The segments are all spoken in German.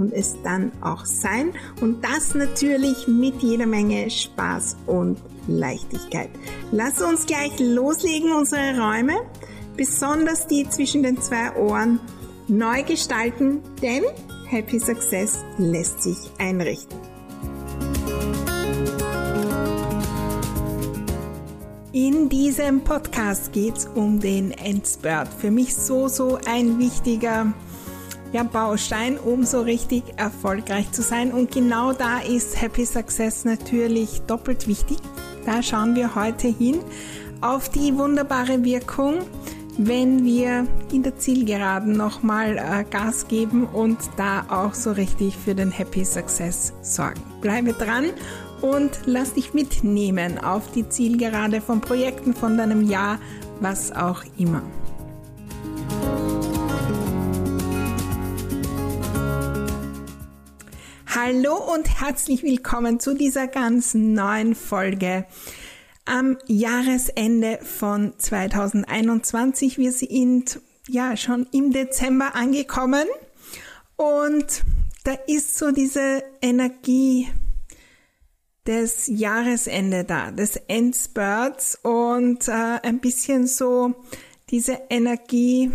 und es dann auch sein. Und das natürlich mit jeder Menge Spaß und Leichtigkeit. Lass uns gleich loslegen, unsere Räume, besonders die zwischen den zwei Ohren, neu gestalten, denn Happy Success lässt sich einrichten. In diesem Podcast geht es um den Endspurt. Für mich so, so ein wichtiger ja, Baustein, um so richtig erfolgreich zu sein. Und genau da ist Happy Success natürlich doppelt wichtig. Da schauen wir heute hin auf die wunderbare Wirkung, wenn wir in der Zielgeraden nochmal äh, Gas geben und da auch so richtig für den Happy Success sorgen. Bleibe dran und lass dich mitnehmen auf die Zielgerade von Projekten, von deinem Jahr, was auch immer. Hallo und herzlich willkommen zu dieser ganz neuen Folge. Am Jahresende von 2021. Wir sind ja schon im Dezember angekommen. Und da ist so diese Energie des Jahresende da, des Endspurts. Und äh, ein bisschen so diese Energie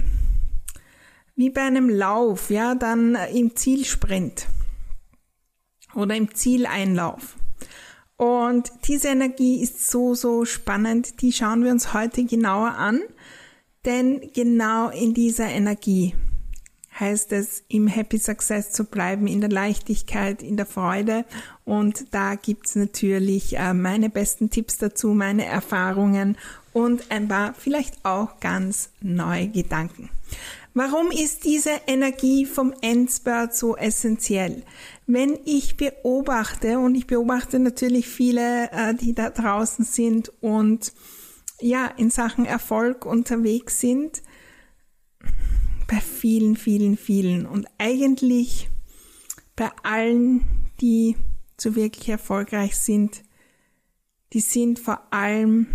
wie bei einem Lauf, ja, dann im Zielsprint oder im Zieleinlauf. Und diese Energie ist so, so spannend. Die schauen wir uns heute genauer an. Denn genau in dieser Energie heißt es, im Happy Success zu bleiben, in der Leichtigkeit, in der Freude. Und da gibt's natürlich äh, meine besten Tipps dazu, meine Erfahrungen und ein paar vielleicht auch ganz neue Gedanken. Warum ist diese Energie vom Endspurt so essentiell? Wenn ich beobachte, und ich beobachte natürlich viele, äh, die da draußen sind und ja, in Sachen Erfolg unterwegs sind, bei vielen, vielen, vielen und eigentlich bei allen, die so wirklich erfolgreich sind, die sind vor allem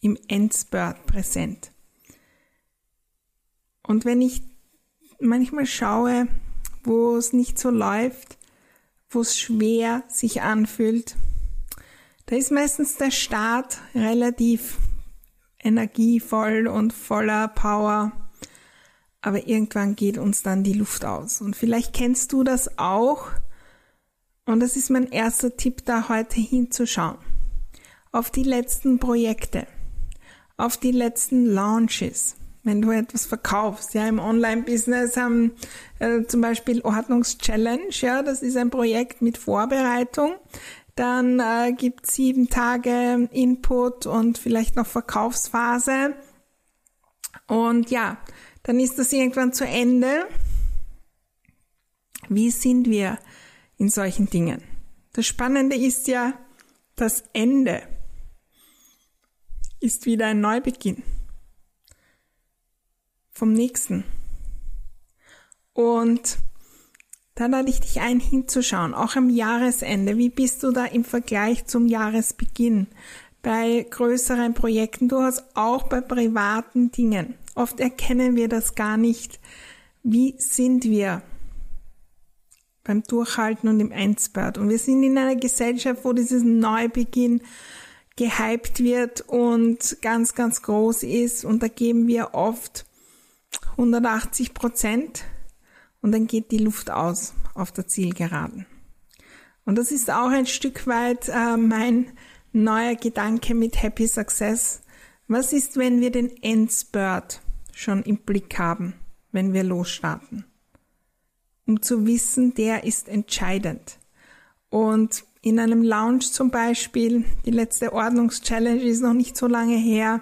im Endspurt präsent. Und wenn ich manchmal schaue, wo es nicht so läuft, wo es schwer sich anfühlt, da ist meistens der Start relativ energievoll und voller Power. Aber irgendwann geht uns dann die Luft aus. Und vielleicht kennst du das auch. Und das ist mein erster Tipp, da heute hinzuschauen. Auf die letzten Projekte. Auf die letzten Launches wenn du etwas verkaufst. Ja, im Online-Business haben äh, zum Beispiel Ordnungschallenge, ja, das ist ein Projekt mit Vorbereitung. Dann äh, gibt sieben Tage Input und vielleicht noch Verkaufsphase. Und ja, dann ist das irgendwann zu Ende. Wie sind wir in solchen Dingen? Das Spannende ist ja, das Ende ist wieder ein Neubeginn vom nächsten. Und da lade ich dich ein, hinzuschauen, auch am Jahresende. Wie bist du da im Vergleich zum Jahresbeginn? Bei größeren Projekten, du hast auch bei privaten Dingen. Oft erkennen wir das gar nicht. Wie sind wir beim Durchhalten und im Endspurt? Und wir sind in einer Gesellschaft, wo dieses Neubeginn gehypt wird und ganz, ganz groß ist. Und da geben wir oft 180 Prozent und dann geht die Luft aus auf der Zielgeraden. Und das ist auch ein Stück weit äh, mein neuer Gedanke mit Happy Success. Was ist, wenn wir den Endspurt schon im Blick haben, wenn wir losstarten? Um zu wissen, der ist entscheidend. Und in einem Lounge zum Beispiel, die letzte Ordnungschallenge ist noch nicht so lange her,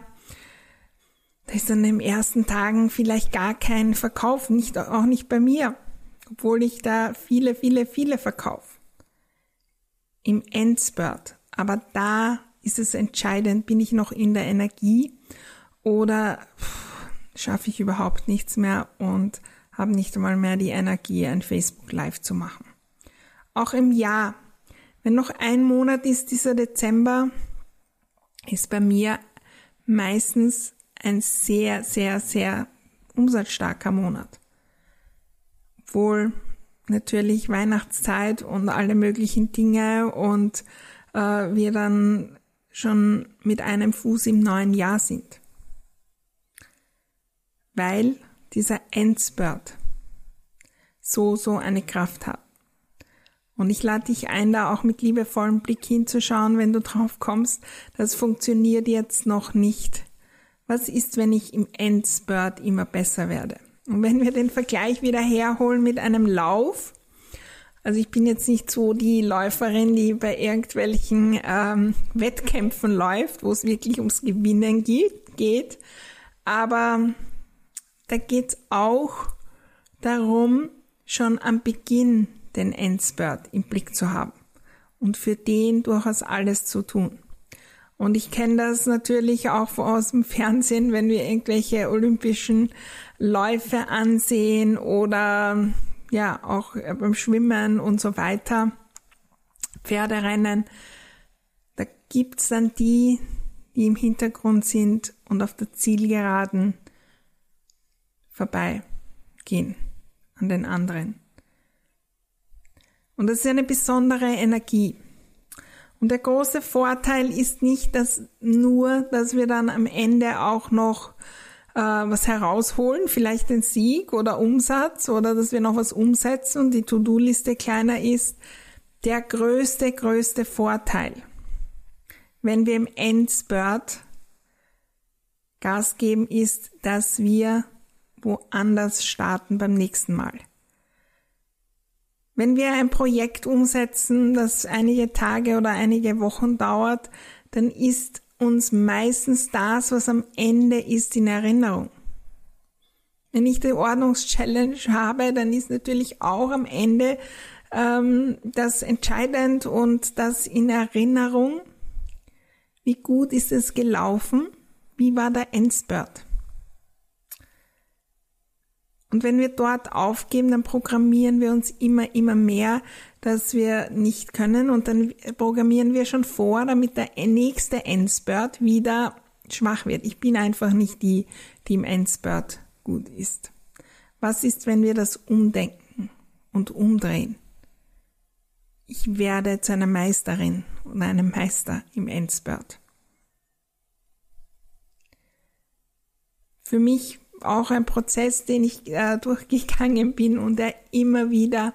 da ist in den ersten Tagen vielleicht gar kein Verkauf, nicht, auch nicht bei mir, obwohl ich da viele, viele, viele verkaufe. Im Endspurt Aber da ist es entscheidend, bin ich noch in der Energie oder schaffe ich überhaupt nichts mehr und habe nicht einmal mehr die Energie, ein Facebook Live zu machen. Auch im Jahr, wenn noch ein Monat ist, dieser Dezember, ist bei mir meistens ein sehr, sehr, sehr umsatzstarker Monat. Obwohl natürlich Weihnachtszeit und alle möglichen Dinge und äh, wir dann schon mit einem Fuß im neuen Jahr sind. Weil dieser Endspurt so, so eine Kraft hat. Und ich lade dich ein, da auch mit liebevollem Blick hinzuschauen, wenn du drauf kommst, das funktioniert jetzt noch nicht. Was ist, wenn ich im Endspurt immer besser werde? Und wenn wir den Vergleich wieder herholen mit einem Lauf, also ich bin jetzt nicht so die Läuferin, die bei irgendwelchen ähm, Wettkämpfen läuft, wo es wirklich ums Gewinnen geht, aber da geht es auch darum, schon am Beginn den Endspurt im Blick zu haben und für den durchaus alles zu tun. Und ich kenne das natürlich auch aus dem Fernsehen, wenn wir irgendwelche olympischen Läufe ansehen oder ja, auch beim Schwimmen und so weiter, Pferderennen. Da gibt's dann die, die im Hintergrund sind und auf der Zielgeraden vorbeigehen an den anderen. Und das ist eine besondere Energie. Und der große Vorteil ist nicht, dass nur, dass wir dann am Ende auch noch äh, was herausholen, vielleicht den Sieg oder Umsatz oder dass wir noch was umsetzen und die To-Do-Liste kleiner ist. Der größte, größte Vorteil, wenn wir im Endspurt Gas geben, ist, dass wir woanders starten beim nächsten Mal. Wenn wir ein Projekt umsetzen, das einige Tage oder einige Wochen dauert, dann ist uns meistens das, was am Ende ist, in Erinnerung. Wenn ich die Ordnungschallenge habe, dann ist natürlich auch am Ende ähm, das entscheidend und das in Erinnerung. Wie gut ist es gelaufen? Wie war der Endspurt? Und wenn wir dort aufgeben, dann programmieren wir uns immer, immer mehr, dass wir nicht können und dann programmieren wir schon vor, damit der nächste Endspurt wieder schwach wird. Ich bin einfach nicht die, die im Endspurt gut ist. Was ist, wenn wir das umdenken und umdrehen? Ich werde zu einer Meisterin oder einem Meister im Endspurt. Für mich auch ein Prozess, den ich äh, durchgegangen bin und der immer wieder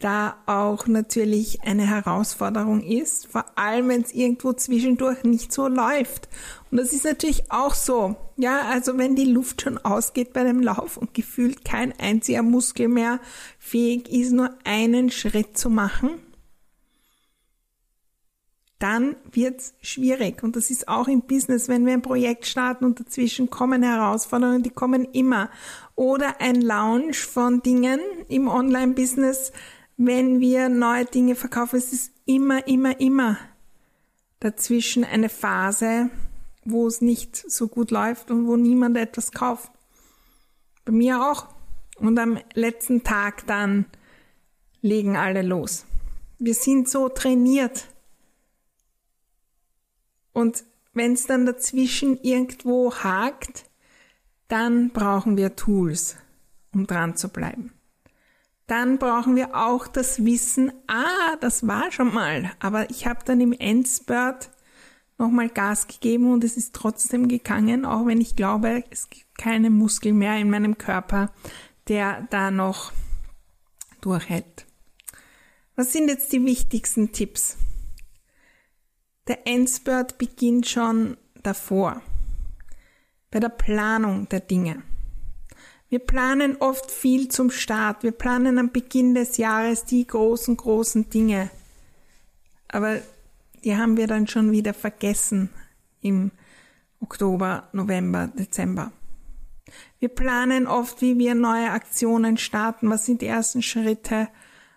da auch natürlich eine Herausforderung ist, vor allem wenn es irgendwo zwischendurch nicht so läuft. Und das ist natürlich auch so. Ja, also wenn die Luft schon ausgeht bei dem Lauf und gefühlt kein einziger Muskel mehr fähig ist, nur einen Schritt zu machen, dann wird's schwierig. Und das ist auch im Business, wenn wir ein Projekt starten und dazwischen kommen Herausforderungen, die kommen immer. Oder ein Launch von Dingen im Online-Business, wenn wir neue Dinge verkaufen. Es ist immer, immer, immer dazwischen eine Phase, wo es nicht so gut läuft und wo niemand etwas kauft. Bei mir auch. Und am letzten Tag dann legen alle los. Wir sind so trainiert und wenn es dann dazwischen irgendwo hakt, dann brauchen wir Tools, um dran zu bleiben. Dann brauchen wir auch das Wissen, ah, das war schon mal, aber ich habe dann im Endspurt nochmal Gas gegeben und es ist trotzdem gegangen, auch wenn ich glaube, es gibt keine Muskel mehr in meinem Körper, der da noch durchhält. Was sind jetzt die wichtigsten Tipps? Der Endspurt beginnt schon davor, bei der Planung der Dinge. Wir planen oft viel zum Start. Wir planen am Beginn des Jahres die großen, großen Dinge. Aber die haben wir dann schon wieder vergessen im Oktober, November, Dezember. Wir planen oft, wie wir neue Aktionen starten, was sind die ersten Schritte,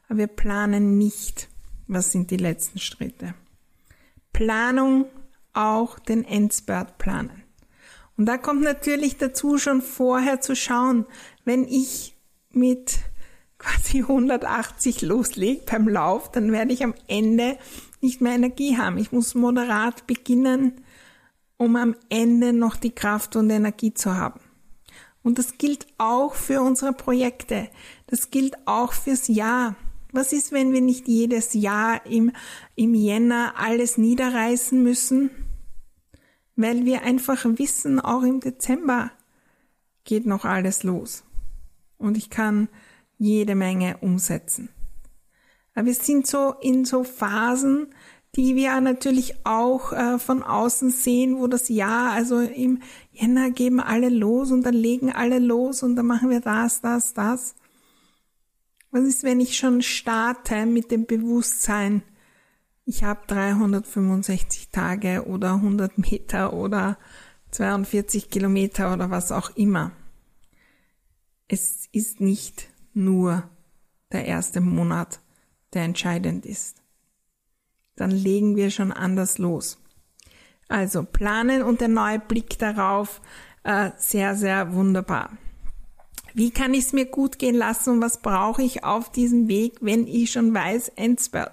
aber wir planen nicht, was sind die letzten Schritte. Planung auch den Endspurt planen. Und da kommt natürlich dazu schon vorher zu schauen, wenn ich mit quasi 180 loslege beim Lauf, dann werde ich am Ende nicht mehr Energie haben. Ich muss moderat beginnen, um am Ende noch die Kraft und Energie zu haben. Und das gilt auch für unsere Projekte. Das gilt auch fürs Jahr. Was ist, wenn wir nicht jedes Jahr im, im Jänner alles niederreißen müssen? Weil wir einfach wissen, auch im Dezember geht noch alles los. Und ich kann jede Menge umsetzen. Aber wir sind so in so Phasen, die wir natürlich auch äh, von außen sehen, wo das Jahr, also im Jänner geben alle los und dann legen alle los und dann machen wir das, das, das. Was ist, wenn ich schon starte mit dem Bewusstsein, ich habe 365 Tage oder 100 Meter oder 42 Kilometer oder was auch immer. Es ist nicht nur der erste Monat, der entscheidend ist. Dann legen wir schon anders los. Also planen und der neue Blick darauf, äh, sehr, sehr wunderbar. Wie kann ich es mir gut gehen lassen und was brauche ich auf diesem Weg, wenn ich schon weiß, Endspurt?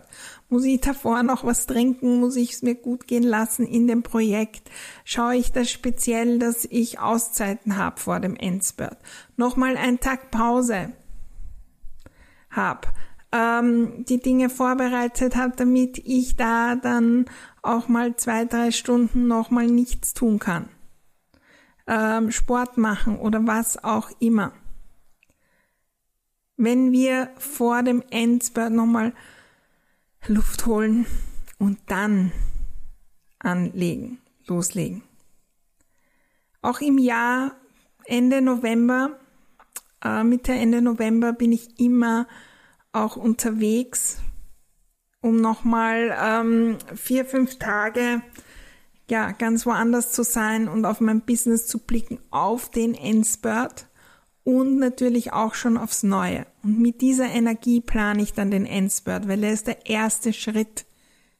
Muss ich davor noch was trinken? Muss ich es mir gut gehen lassen in dem Projekt? Schaue ich das speziell, dass ich Auszeiten habe vor dem Endspurt? Nochmal einen Tag Pause habe, ähm, die Dinge vorbereitet habe, damit ich da dann auch mal zwei, drei Stunden nochmal nichts tun kann. Ähm, Sport machen oder was auch immer. Wenn wir vor dem Endspurt nochmal Luft holen und dann anlegen, loslegen. Auch im Jahr Ende November äh, Mitte, Ende November bin ich immer auch unterwegs, um nochmal ähm, vier, fünf Tage ja, ganz woanders zu sein und auf mein Business zu blicken, auf den Endspurt und natürlich auch schon aufs Neue. Und mit dieser Energie plane ich dann den Endspurt, weil er ist der erste Schritt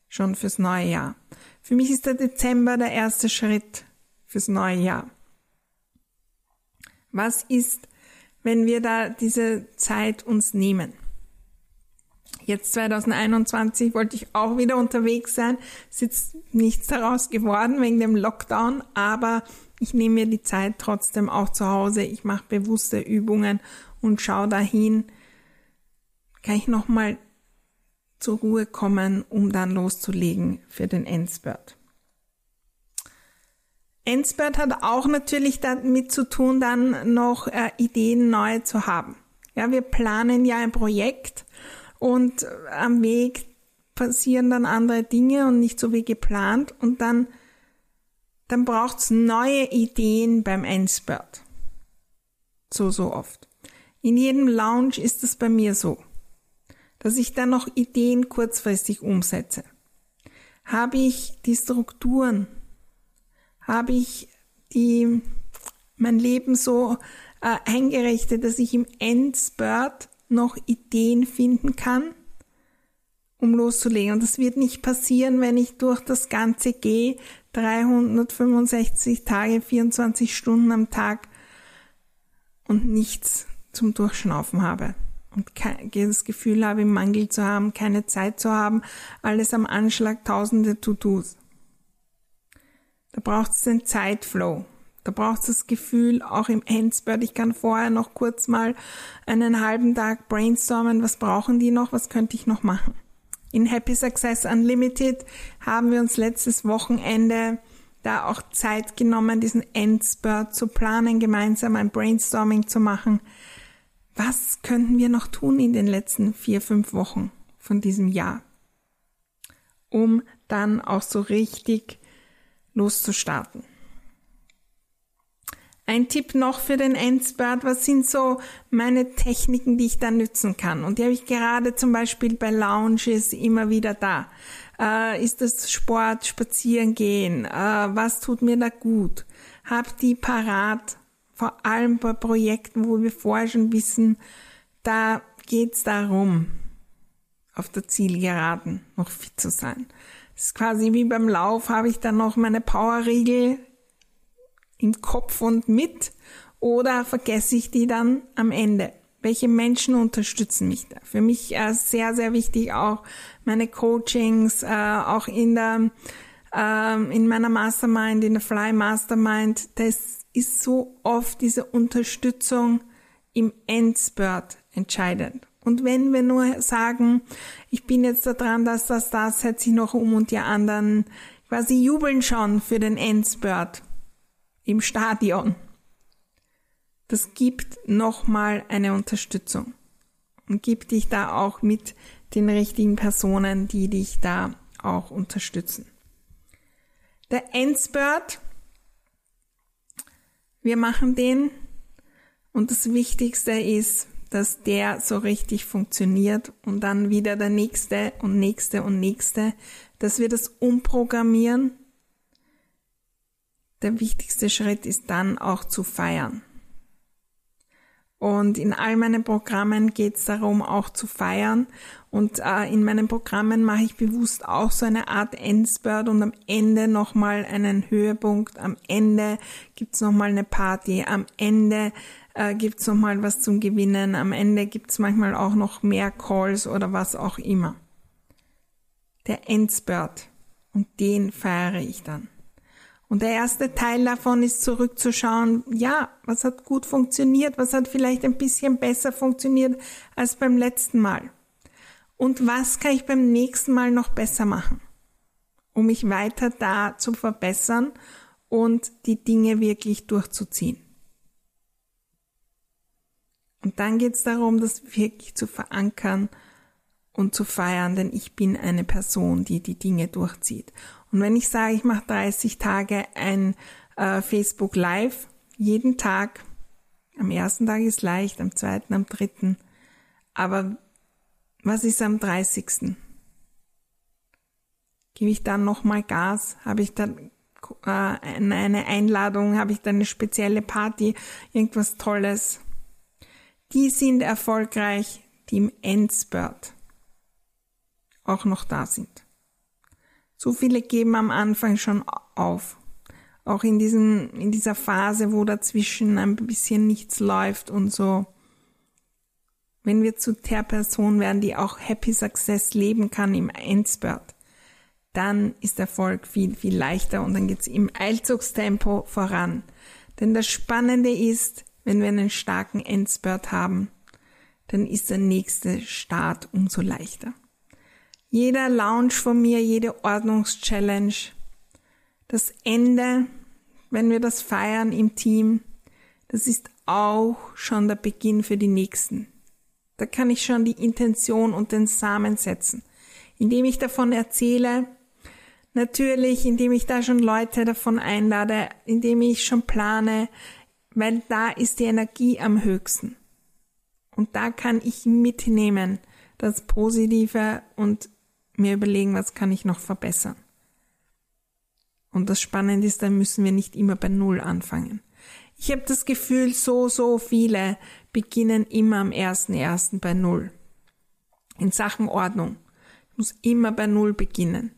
schon fürs neue Jahr. Für mich ist der Dezember der erste Schritt fürs neue Jahr. Was ist wenn wir da diese Zeit uns nehmen. Jetzt 2021 wollte ich auch wieder unterwegs sein. Ist jetzt nichts daraus geworden wegen dem Lockdown, aber ich nehme mir die Zeit trotzdem auch zu Hause. Ich mache bewusste Übungen und schaue dahin. Kann ich nochmal zur Ruhe kommen, um dann loszulegen für den Endspurt. Endspurt hat auch natürlich damit zu tun, dann noch äh, Ideen neu zu haben. Ja, wir planen ja ein Projekt und äh, am Weg passieren dann andere Dinge und nicht so wie geplant und dann, dann braucht's neue Ideen beim Endspurt. So, so oft. In jedem Lounge ist es bei mir so, dass ich dann noch Ideen kurzfristig umsetze. Habe ich die Strukturen habe ich die, mein Leben so äh, eingerichtet, dass ich im Endspurt noch Ideen finden kann, um loszulegen. Und das wird nicht passieren, wenn ich durch das Ganze gehe, 365 Tage, 24 Stunden am Tag und nichts zum Durchschnaufen habe und das Gefühl habe, im Mangel zu haben, keine Zeit zu haben, alles am Anschlag, tausende To-Dos. Da braucht es den Zeitflow. Da braucht es das Gefühl, auch im Endspurt, ich kann vorher noch kurz mal einen halben Tag brainstormen, was brauchen die noch, was könnte ich noch machen. In Happy Success Unlimited haben wir uns letztes Wochenende da auch Zeit genommen, diesen Endspurt zu planen, gemeinsam ein Brainstorming zu machen. Was könnten wir noch tun in den letzten vier, fünf Wochen von diesem Jahr, um dann auch so richtig loszustarten. Ein Tipp noch für den Endspurt, was sind so meine Techniken, die ich da nützen kann? Und die habe ich gerade zum Beispiel bei Lounges immer wieder da. Äh, ist das Sport, Spazieren gehen? Äh, was tut mir da gut? Hab die parat, vor allem bei Projekten, wo wir vorher schon wissen, da geht's darum, auf der Zielgeraden noch fit zu sein. Das ist quasi wie beim Lauf, habe ich dann noch meine Powerriegel im Kopf und mit oder vergesse ich die dann am Ende? Welche Menschen unterstützen mich da? Für mich äh, sehr, sehr wichtig auch meine Coachings, äh, auch in der, äh, in meiner Mastermind, in der Fly Mastermind. Das ist so oft diese Unterstützung im Endspurt entscheidend. Und wenn wir nur sagen, ich bin jetzt da dran, dass das, das, setze ich noch um und die anderen quasi jubeln schon für den Endspurt im Stadion. Das gibt nochmal eine Unterstützung und gibt dich da auch mit den richtigen Personen, die dich da auch unterstützen. Der Endspurt, wir machen den und das Wichtigste ist, dass der so richtig funktioniert und dann wieder der nächste und nächste und nächste, dass wir das umprogrammieren. Der wichtigste Schritt ist dann auch zu feiern. Und in all meinen Programmen geht es darum, auch zu feiern. Und äh, in meinen Programmen mache ich bewusst auch so eine Art Endspurt und am Ende nochmal einen Höhepunkt. Am Ende gibt's nochmal eine Party. Am Ende äh, gibt's nochmal was zum Gewinnen. Am Ende gibt's manchmal auch noch mehr Calls oder was auch immer. Der Endspurt. Und den feiere ich dann. Und der erste Teil davon ist zurückzuschauen, ja, was hat gut funktioniert, was hat vielleicht ein bisschen besser funktioniert als beim letzten Mal. Und was kann ich beim nächsten Mal noch besser machen, um mich weiter da zu verbessern und die Dinge wirklich durchzuziehen. Und dann geht es darum, das wirklich zu verankern und zu feiern, denn ich bin eine Person, die die Dinge durchzieht. Und wenn ich sage, ich mache 30 Tage ein äh, Facebook Live, jeden Tag, am ersten Tag ist leicht, am zweiten, am dritten, aber was ist am 30.? Gebe ich dann nochmal Gas? Habe ich dann äh, eine Einladung? Habe ich dann eine spezielle Party? Irgendwas Tolles? Die sind erfolgreich, die im Endspurt auch noch da sind. So viele geben am Anfang schon auf. Auch in diesem, in dieser Phase, wo dazwischen ein bisschen nichts läuft und so. Wenn wir zu der Person werden, die auch Happy Success leben kann im Endspurt, dann ist Erfolg viel, viel leichter und dann geht's im Eilzugstempo voran. Denn das Spannende ist, wenn wir einen starken Endspurt haben, dann ist der nächste Start umso leichter. Jeder Lounge von mir, jede Ordnungschallenge, das Ende, wenn wir das feiern im Team, das ist auch schon der Beginn für die nächsten. Da kann ich schon die Intention und den Samen setzen. Indem ich davon erzähle, natürlich, indem ich da schon Leute davon einlade, indem ich schon plane, weil da ist die Energie am höchsten. Und da kann ich mitnehmen das Positive und mir überlegen, was kann ich noch verbessern. Und das Spannende ist, dann müssen wir nicht immer bei Null anfangen. Ich habe das Gefühl, so, so viele beginnen immer am ersten ersten bei Null. In Sachen Ordnung. Ich muss immer bei Null beginnen.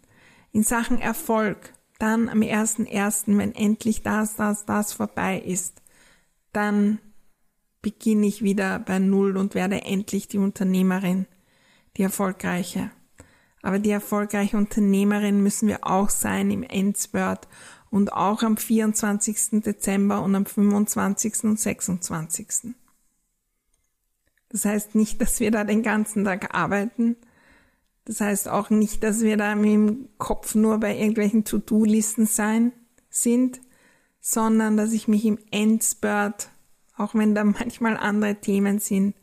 In Sachen Erfolg. Dann am ersten ersten, wenn endlich das, das, das vorbei ist. Dann beginne ich wieder bei Null und werde endlich die Unternehmerin, die erfolgreiche. Aber die erfolgreiche Unternehmerin müssen wir auch sein im Endspurt und auch am 24. Dezember und am 25. und 26. Das heißt nicht, dass wir da den ganzen Tag arbeiten. Das heißt auch nicht, dass wir da im Kopf nur bei irgendwelchen To-Do-Listen sein, sind, sondern dass ich mich im Endspurt, auch wenn da manchmal andere Themen sind,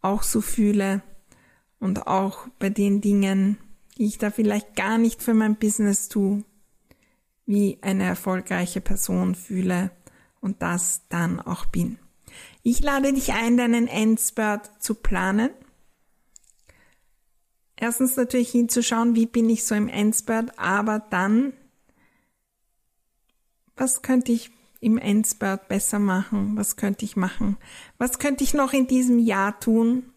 auch so fühle, und auch bei den Dingen, die ich da vielleicht gar nicht für mein Business tue, wie eine erfolgreiche Person fühle und das dann auch bin. Ich lade dich ein, deinen Endspurt zu planen. Erstens natürlich hinzuschauen, wie bin ich so im Endspurt, aber dann, was könnte ich im Endspurt besser machen? Was könnte ich machen? Was könnte ich noch in diesem Jahr tun?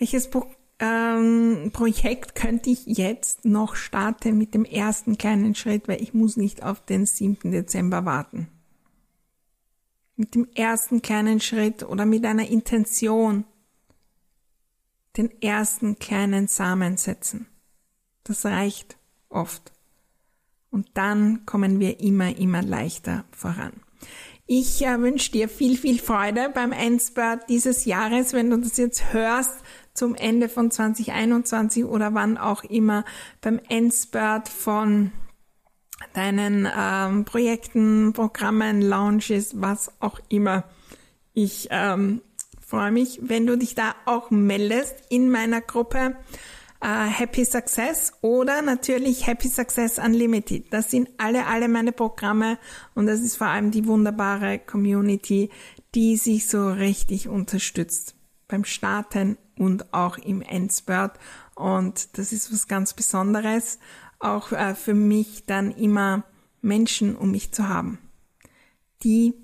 Welches ähm, Projekt könnte ich jetzt noch starten mit dem ersten kleinen Schritt, weil ich muss nicht auf den 7. Dezember warten. Mit dem ersten kleinen Schritt oder mit einer Intention den ersten kleinen Samen setzen. Das reicht oft. Und dann kommen wir immer, immer leichter voran. Ich äh, wünsche dir viel, viel Freude beim Endspurt dieses Jahres, wenn du das jetzt hörst zum Ende von 2021 oder wann auch immer beim Endspurt von deinen ähm, Projekten, Programmen, Launches, was auch immer. Ich ähm, freue mich, wenn du dich da auch meldest in meiner Gruppe äh, Happy Success oder natürlich Happy Success Unlimited. Das sind alle, alle meine Programme und das ist vor allem die wunderbare Community, die sich so richtig unterstützt beim Starten und auch im Endspurt. Und das ist was ganz Besonderes, auch äh, für mich dann immer Menschen um mich zu haben, die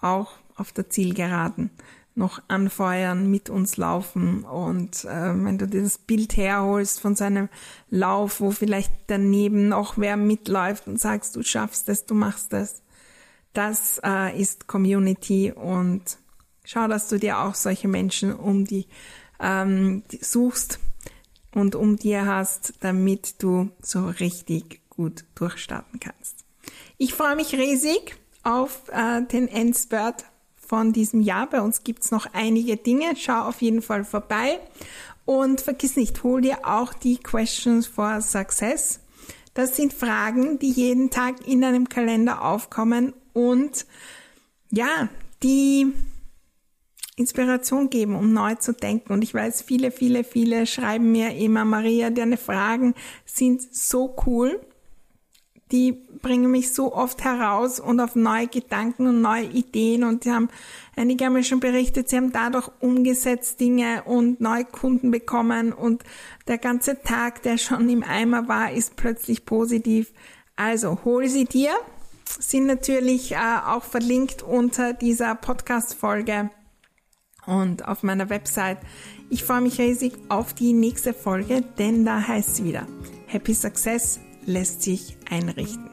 auch auf der Zielgeraden noch anfeuern, mit uns laufen. Und äh, wenn du dir das Bild herholst von seinem Lauf, wo vielleicht daneben noch wer mitläuft und sagst, du schaffst es, du machst es, das äh, ist Community und schau, dass du dir auch solche Menschen um die, ähm, suchst und um dir hast, damit du so richtig gut durchstarten kannst. Ich freue mich riesig auf äh, den Endspurt von diesem Jahr. Bei uns gibt's noch einige Dinge. Schau auf jeden Fall vorbei. Und vergiss nicht, hol dir auch die Questions for Success. Das sind Fragen, die jeden Tag in deinem Kalender aufkommen und ja, die Inspiration geben, um neu zu denken. Und ich weiß, viele, viele, viele schreiben mir immer, Maria, deine Fragen sind so cool. Die bringen mich so oft heraus und auf neue Gedanken und neue Ideen. Und die haben, einige haben mir schon berichtet, sie haben dadurch umgesetzt Dinge und neue Kunden bekommen. Und der ganze Tag, der schon im Eimer war, ist plötzlich positiv. Also hol sie dir, sind natürlich äh, auch verlinkt unter dieser Podcast-Folge und auf meiner Website. Ich freue mich riesig auf die nächste Folge, denn da heißt es wieder Happy Success lässt sich einrichten.